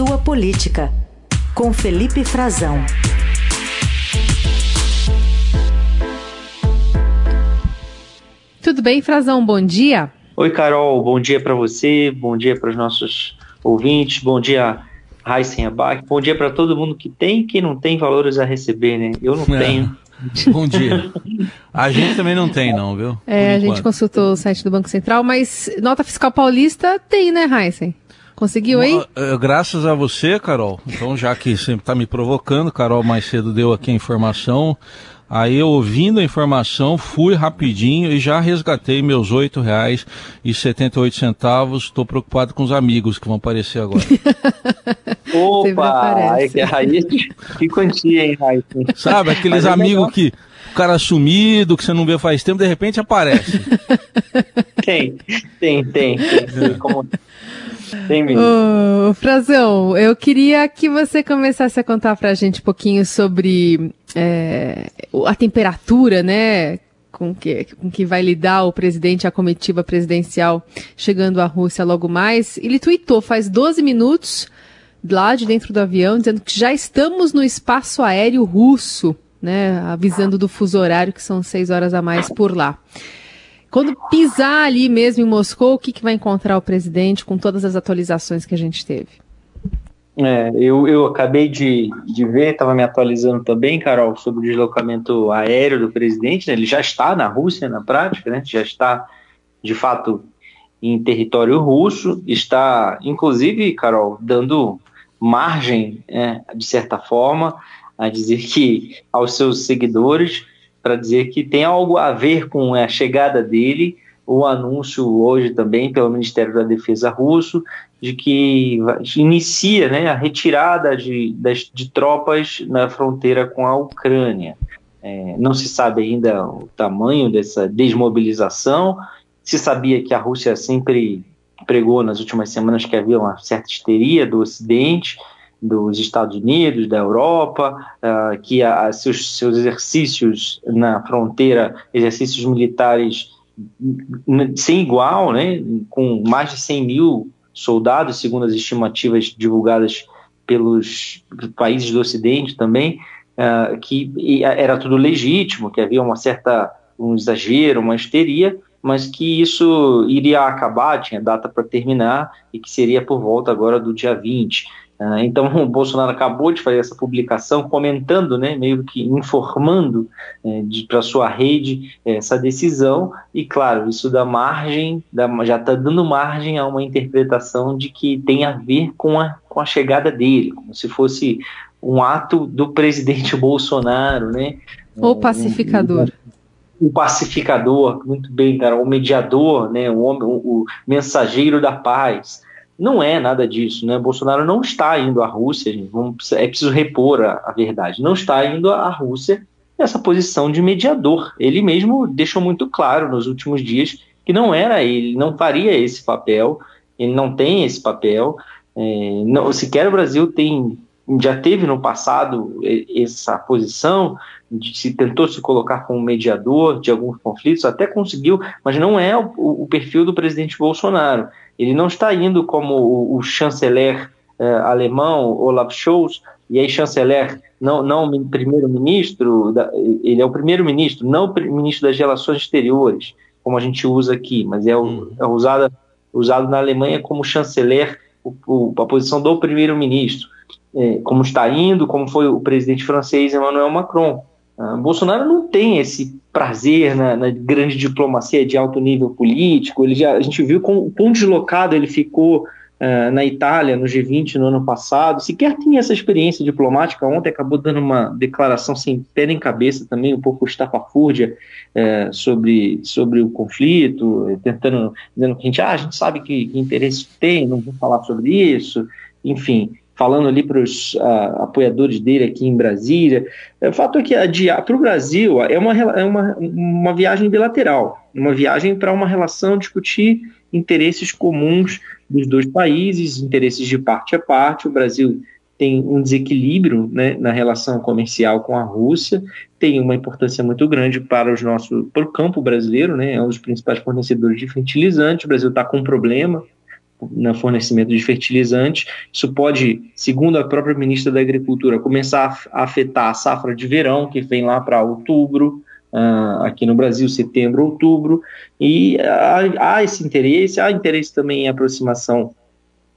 sua política, com Felipe Frazão. Tudo bem, Frazão? Bom dia. Oi, Carol. Bom dia para você, bom dia para os nossos ouvintes, bom dia, Raíssen Abac, bom dia para todo mundo que tem e que não tem valores a receber, né? Eu não é. tenho. Bom dia. A gente também não tem, não, viu? É, a gente consultou o site do Banco Central, mas nota fiscal paulista tem, né, Heisen? Conseguiu aí? Eh, graças a você, Carol. Então, já que sempre está me provocando, Carol mais cedo deu aqui a informação. Aí eu ouvindo a informação, fui rapidinho e já resgatei meus R$ 8,78. Estou preocupado com os amigos que vão aparecer agora. Opa! Aí, aí, que quantia, hein, Raíssa? Sabe, aqueles é amigos que o cara sumido, que você não vê faz tempo, de repente aparece. Tem, tem, tem. tem. Como... Tem Ô, Frazão, eu queria que você começasse a contar pra gente um pouquinho sobre é, a temperatura, né? Com que, com que vai lidar o presidente, a comitiva presidencial chegando à Rússia logo mais. Ele tweetou faz 12 minutos, lá de dentro do avião, dizendo que já estamos no espaço aéreo russo, né? Avisando do fuso horário, que são seis horas a mais por lá. Quando pisar ali mesmo em Moscou, o que, que vai encontrar o presidente com todas as atualizações que a gente teve? É, eu, eu acabei de, de ver, estava me atualizando também, Carol, sobre o deslocamento aéreo do presidente. Né? Ele já está na Rússia, na prática, né? já está, de fato, em território russo. Está, inclusive, Carol, dando margem, é, de certa forma, a dizer que aos seus seguidores para dizer que tem algo a ver com a chegada dele, o anúncio hoje também pelo Ministério da Defesa russo de que inicia né, a retirada de, de, de tropas na fronteira com a Ucrânia. É, não se sabe ainda o tamanho dessa desmobilização. Se sabia que a Rússia sempre pregou nas últimas semanas que havia uma certa histeria do Ocidente, dos Estados Unidos, da Europa, uh, que seus, seus exercícios na fronteira, exercícios militares sem igual, né, com mais de 100 mil soldados, segundo as estimativas divulgadas pelos países do Ocidente também, uh, que era tudo legítimo, que havia uma certa um exagero, uma histeria, mas que isso iria acabar, tinha data para terminar e que seria por volta agora do dia 20. Ah, então, o Bolsonaro acabou de fazer essa publicação comentando, né, meio que informando é, para sua rede é, essa decisão, e claro, isso dá margem, dá, já está dando margem a uma interpretação de que tem a ver com a, com a chegada dele, como se fosse um ato do presidente Bolsonaro, né? O pacificador. Um, o pacificador, muito bem, cara, o mediador, né, o, homem, o, o mensageiro da paz. Não é nada disso, né? Bolsonaro não está indo à Rússia, gente. Vamos, é preciso repor a, a verdade. Não está indo à Rússia nessa posição de mediador. Ele mesmo deixou muito claro nos últimos dias que não era ele, não faria esse papel, ele não tem esse papel. É, não, sequer o Brasil tem, já teve no passado essa posição, de, se tentou se colocar como mediador de alguns conflitos, até conseguiu, mas não é o, o perfil do presidente Bolsonaro. Ele não está indo como o, o chanceler eh, alemão, Olaf Scholz, e aí chanceler, não, não primeiro-ministro, ele é o primeiro-ministro, não o ministro das Relações Exteriores, como a gente usa aqui, mas é, hum. é usado, usado na Alemanha como chanceler, o, o, a posição do primeiro-ministro, é, como está indo, como foi o presidente francês Emmanuel Macron. Uh, Bolsonaro não tem esse prazer na, na, grande diplomacia de alto nível político. Ele já, a gente viu com quão deslocado ele ficou uh, na Itália, no G20 no ano passado. Sequer tinha essa experiência diplomática. Ontem acabou dando uma declaração sem pé nem cabeça também, um pouco estapafúrdia uh, sobre, sobre o conflito, tentando, dizendo que a gente, ah, a gente sabe que, que interesse tem, não vou falar sobre isso. Enfim, falando ali para os uh, apoiadores dele aqui em Brasília. É, o fato é que para o Brasil é uma, é uma, uma viagem bilateral, uma viagem para uma relação discutir interesses comuns dos dois países, interesses de parte a parte. O Brasil tem um desequilíbrio né, na relação comercial com a Rússia, tem uma importância muito grande para os nossos, para o campo brasileiro, né, é um dos principais fornecedores de fertilizantes. O Brasil está com um problema no fornecimento de fertilizantes. Isso pode, segundo a própria ministra da Agricultura, começar a afetar a safra de verão, que vem lá para outubro, uh, aqui no Brasil, setembro, outubro, e há, há, esse interesse, há interesse também em aproximação,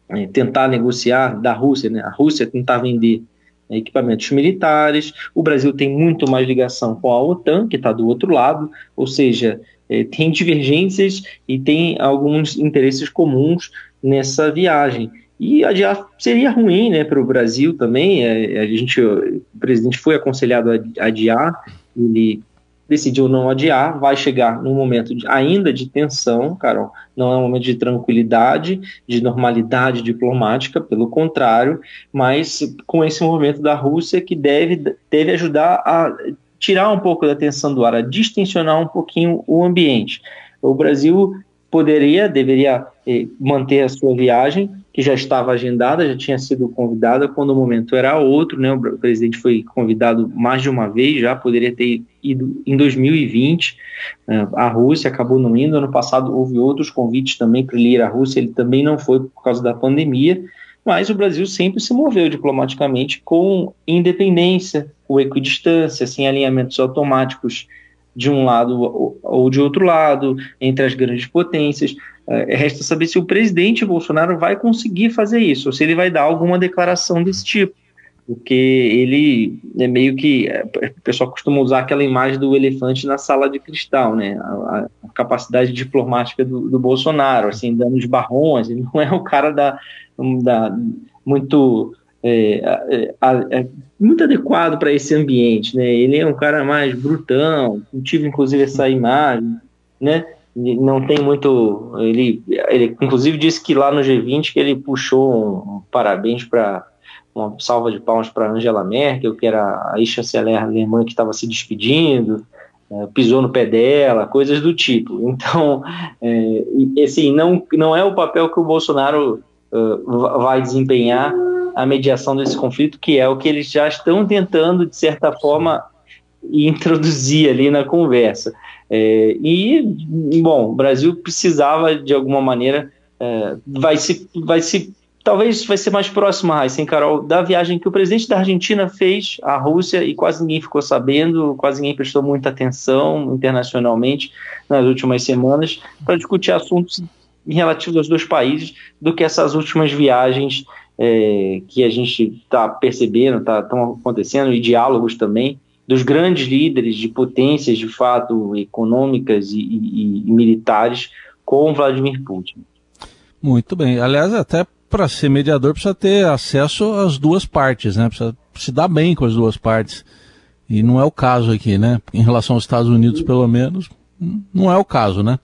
em tentar negociar da Rússia, né? a Rússia tentar vender equipamentos militares, o Brasil tem muito mais ligação com a OTAN, que está do outro lado, ou seja, é, tem divergências e tem alguns interesses comuns nessa viagem. E adiar seria ruim né, para o Brasil também. É, a gente, o presidente foi aconselhado a adiar, ele decidiu não adiar, vai chegar num momento de, ainda de tensão, Carol, não é um momento de tranquilidade, de normalidade diplomática, pelo contrário, mas com esse movimento da Rússia que deve, deve ajudar a tirar um pouco da tensão do ar, a distensionar um pouquinho o ambiente. O Brasil poderia, deveria eh, manter a sua viagem, que já estava agendada, já tinha sido convidada quando o momento era outro, né? O presidente foi convidado mais de uma vez, já poderia ter ido em 2020. Né? A Rússia acabou não indo. Ano passado houve outros convites também para ele ir à Rússia, ele também não foi por causa da pandemia. Mas o Brasil sempre se moveu diplomaticamente com independência, com equidistância, sem alinhamentos automáticos de um lado ou de outro lado, entre as grandes potências. É, resta saber se o presidente Bolsonaro vai conseguir fazer isso, ou se ele vai dar alguma declaração desse tipo. Porque ele é meio que. É, o pessoal costuma usar aquela imagem do elefante na sala de cristal, né? A, a capacidade diplomática do, do, Bolsonaro, assim, dando de barrões. Ele não é o cara da, da muito. É, é, é muito adequado para esse ambiente, né? Ele é um cara mais brutão, tive inclusive essa imagem, né? não tem muito. Ele, ele inclusive disse que lá no G20 que ele puxou um, um parabéns para uma salva de palmas para Angela Merkel, que era a ex-chanceler alemã que estava se despedindo, é, pisou no pé dela, coisas do tipo. Então, é, assim, não, não é o papel que o Bolsonaro uh, vai desempenhar a mediação desse conflito, que é o que eles já estão tentando, de certa forma, introduzir ali na conversa. É, e, bom, o Brasil precisava, de alguma maneira, é, vai se, vai se, talvez vai ser mais próximo, Raíssa, Carol, da viagem que o presidente da Argentina fez à Rússia e quase ninguém ficou sabendo, quase ninguém prestou muita atenção internacionalmente nas últimas semanas para discutir assuntos relativos aos dois países do que essas últimas viagens é, que a gente está percebendo, estão tá, acontecendo, e diálogos também, dos grandes líderes de potências, de fato, econômicas e, e, e militares com Vladimir Putin. Muito bem. Aliás, até para ser mediador precisa ter acesso às duas partes, né? Precisa se dar bem com as duas partes. E não é o caso aqui, né? Em relação aos Estados Unidos, pelo menos, não é o caso, né?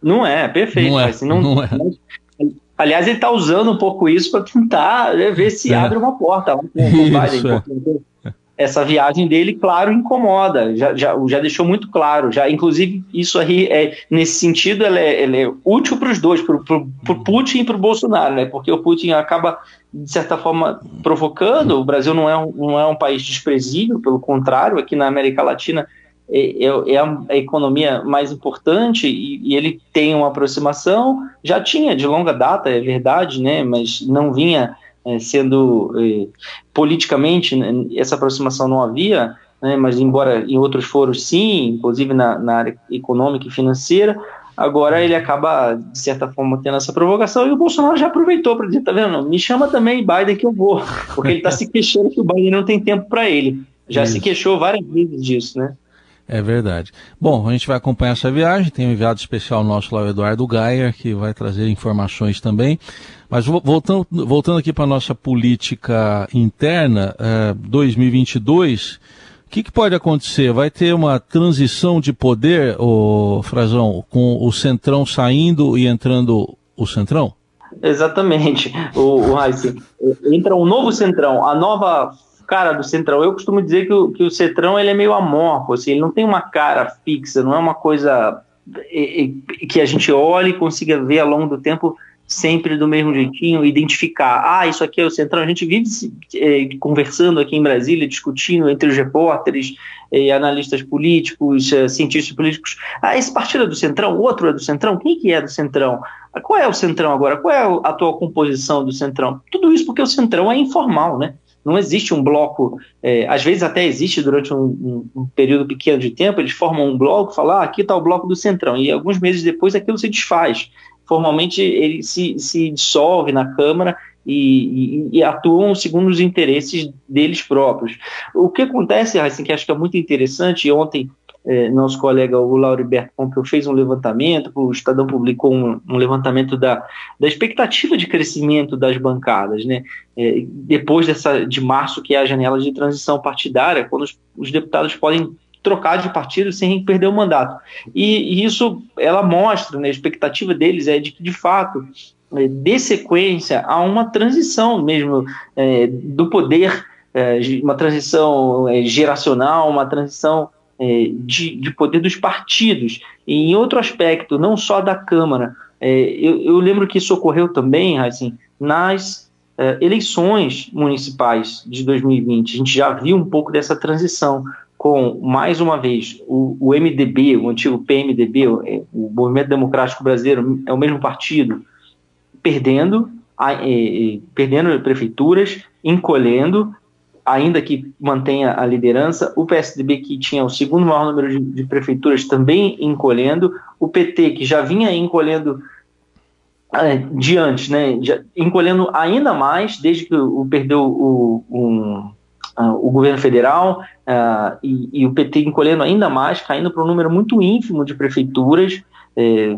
Não é, perfeito. Não é, assim, não, não é. Aliás, ele está usando um pouco isso para tentar né, ver se é. abre uma porta o Biden. É. Essa viagem dele, claro, incomoda. Já, já, já deixou muito claro. Já, inclusive, isso aí é nesse sentido, ele é, ele é útil para os dois, para o Putin e para o Bolsonaro, né? Porque o Putin acaba de certa forma provocando. O Brasil não é um, não é um país desprezível, pelo contrário, aqui na América Latina é, é, é a economia mais importante e, ele tem uma aproximação, já tinha de longa data, é verdade, né, mas não vinha é, sendo é, politicamente, né, essa aproximação não havia, né, mas embora em outros foros sim, inclusive na, na área econômica e financeira, agora ele acaba, de certa forma, tendo essa provocação, e o Bolsonaro já aproveitou para dizer, tá vendo, me chama também Biden que eu vou, porque ele está se queixando que o Biden não tem tempo para ele. Já Isso. se queixou várias vezes disso, né? É verdade. Bom, a gente vai acompanhar essa viagem. Tem um enviado especial nosso lá, o Eduardo Gaia, que vai trazer informações também. Mas voltando, voltando aqui para a nossa política interna, é, 2022, o que, que, pode acontecer? Vai ter uma transição de poder, o Frazão, com o Centrão saindo e entrando o Centrão? Exatamente. O, o entra um novo Centrão, a nova cara do Centrão. Eu costumo dizer que o, que o Centrão ele é meio amorfo, assim, ele não tem uma cara fixa, não é uma coisa que a gente olhe e consiga ver ao longo do tempo sempre do mesmo jeitinho, identificar, ah, isso aqui é o Centrão. A gente vive é, conversando aqui em Brasília, discutindo entre os repórteres, é, analistas políticos, é, cientistas políticos. Ah, esse partido é do Centrão, outro é do Centrão, quem que é do Centrão? Qual é o Centrão agora? Qual é a atual composição do Centrão? Tudo isso porque o Centrão é informal, né? Não existe um bloco, é, às vezes até existe durante um, um, um, período pequeno de tempo, eles formam um bloco, falam, ah, aqui está o bloco do Centrão, e alguns meses depois aquilo se desfaz. Formalmente ele se, se dissolve na Câmara e, e, e, atuam segundo os interesses deles próprios. O que acontece, assim, que acho que é muito interessante, ontem é, nosso colega o Lauriberto Pompeu fez um levantamento, o Estadão publicou um, um, levantamento da, da expectativa de crescimento das bancadas, né? É, depois dessa de março, que é a janela de transição partidária, quando os, os deputados podem trocar de partido sem perder o mandato. E, e isso ela mostra, né, a expectativa deles é de que, de fato, é, dê sequência a uma transição mesmo é, do poder, é, uma transição é, geracional, uma transição é, de, de, poder dos partidos. E em outro aspecto, não só da Câmara, é, eu, eu, lembro que isso ocorreu também, assim, nas eleições municipais de 2020. A gente já viu um pouco dessa transição com, mais uma vez, o, o MDB, o antigo PMDB, o, o Movimento Democrático Brasileiro, é o mesmo partido, perdendo, a, perdendo prefeituras, encolhendo, ainda que mantenha a liderança, o PSDB, que tinha o segundo maior número de, de prefeituras, também encolhendo, o PT, que já vinha encolhendo é, diante, né, já, encolhendo ainda mais, desde que o, o perdeu o, o governo federal uh, e, e, o PT encolhendo ainda mais, caindo para um número muito ínfimo de prefeituras, é,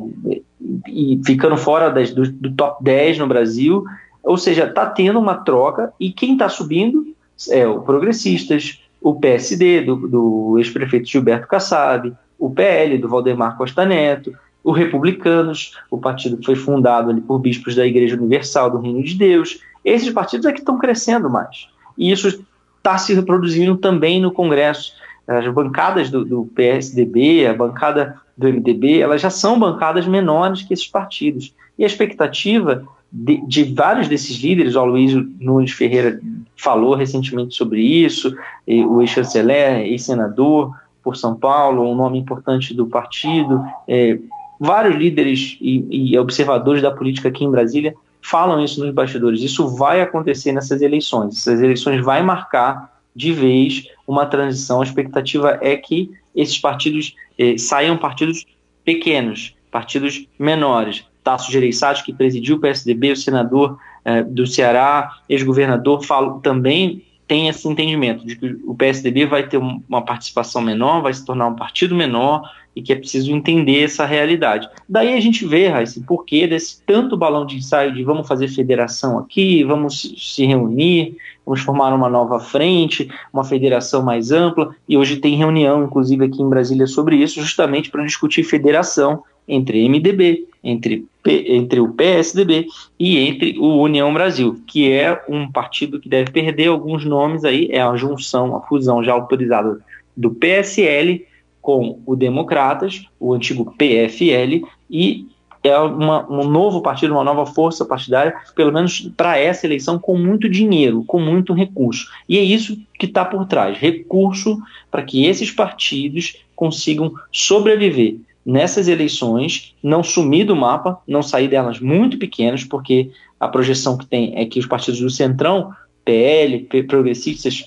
e ficando fora das, do, do, top 10 no Brasil. Ou seja, está tendo uma troca e quem está subindo é o Progressistas, o PSD do, do ex-prefeito Gilberto Kassab, o PL do Valdemar Costa Neto, o Republicanos, o partido que foi fundado ali por bispos da Igreja Universal do Reino de Deus. Esses partidos é que estão crescendo mais. E isso está se reproduzindo também no Congresso. As bancadas do, do PSDB, a bancada do MDB, elas já são bancadas menores que esses partidos. E a expectativa de, de vários desses líderes, o Luiz Nunes Ferreira falou recentemente sobre isso, o ex-chanceler, ex-senador por São Paulo, um nome importante do partido, é, vários líderes e, e observadores da política aqui em Brasília falam isso nos bastidores. Isso vai acontecer nessas eleições. Essas eleições vai marcar de vez uma transição. A expectativa é que esses partidos eh, saiam partidos pequenos, partidos menores. Tasso Gereissati, que presidiu o PSDB, o senador eh, do Ceará, ex-governador, também tem esse entendimento de que o PSDB vai ter uma participação menor, vai se tornar um partido menor e que é preciso entender essa realidade. Daí a gente vê, esse porquê desse tanto balão de ensaio de vamos fazer federação aqui, vamos se reunir, vamos formar uma nova frente, uma federação mais ampla, e hoje tem reunião, inclusive aqui em Brasília, sobre isso, justamente para discutir federação entre MDB, entre, P, entre o PSDB e entre o União Brasil, que é um partido que deve perder alguns nomes aí, é a junção, a fusão já autorizada do PSL com o Democratas, o antigo PFL, e é uma, um novo partido, uma nova força partidária, pelo menos para essa eleição, com muito dinheiro, com muito recurso. E é isso que está por trás: recurso para que esses partidos consigam sobreviver nessas eleições, não sumir do mapa, não sair delas muito pequenas, porque a projeção que tem é que os partidos do Centrão, PL, Progressistas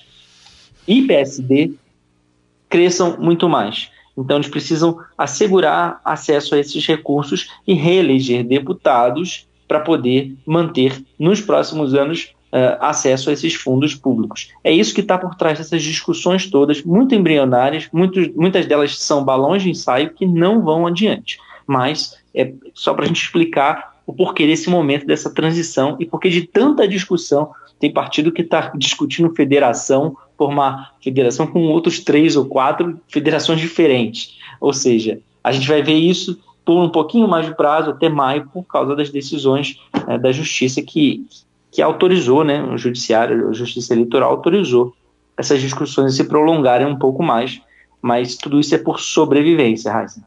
e PSD, cresçam muito mais. Então, eles precisam assegurar acesso a esses recursos e reeleger deputados para poder manter nos próximos anos uh, acesso a esses fundos públicos. É isso que está por trás dessas discussões todas, muito embrionárias, muitas delas são balões de ensaio que não vão adiante. Mas é só para a gente explicar o porquê desse momento, dessa transição e porquê de tanta discussão. Tem partido que está discutindo federação, formar federação com outros três ou quatro federações diferentes. Ou seja, a gente vai ver isso por um pouquinho mais de prazo, até maio, por causa das decisões é, da justiça que, que autorizou, né, o judiciário, a justiça eleitoral autorizou essas discussões se prolongarem um pouco mais, mas tudo isso é por sobrevivência, Raíssa.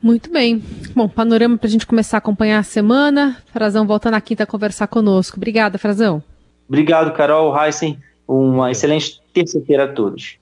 Muito bem. Bom, panorama para a gente começar a acompanhar a semana. Frazão volta na quinta a conversar conosco. Obrigada, Frazão. Obrigado, Carol, Heisen. Uma excelente terça-feira a todos.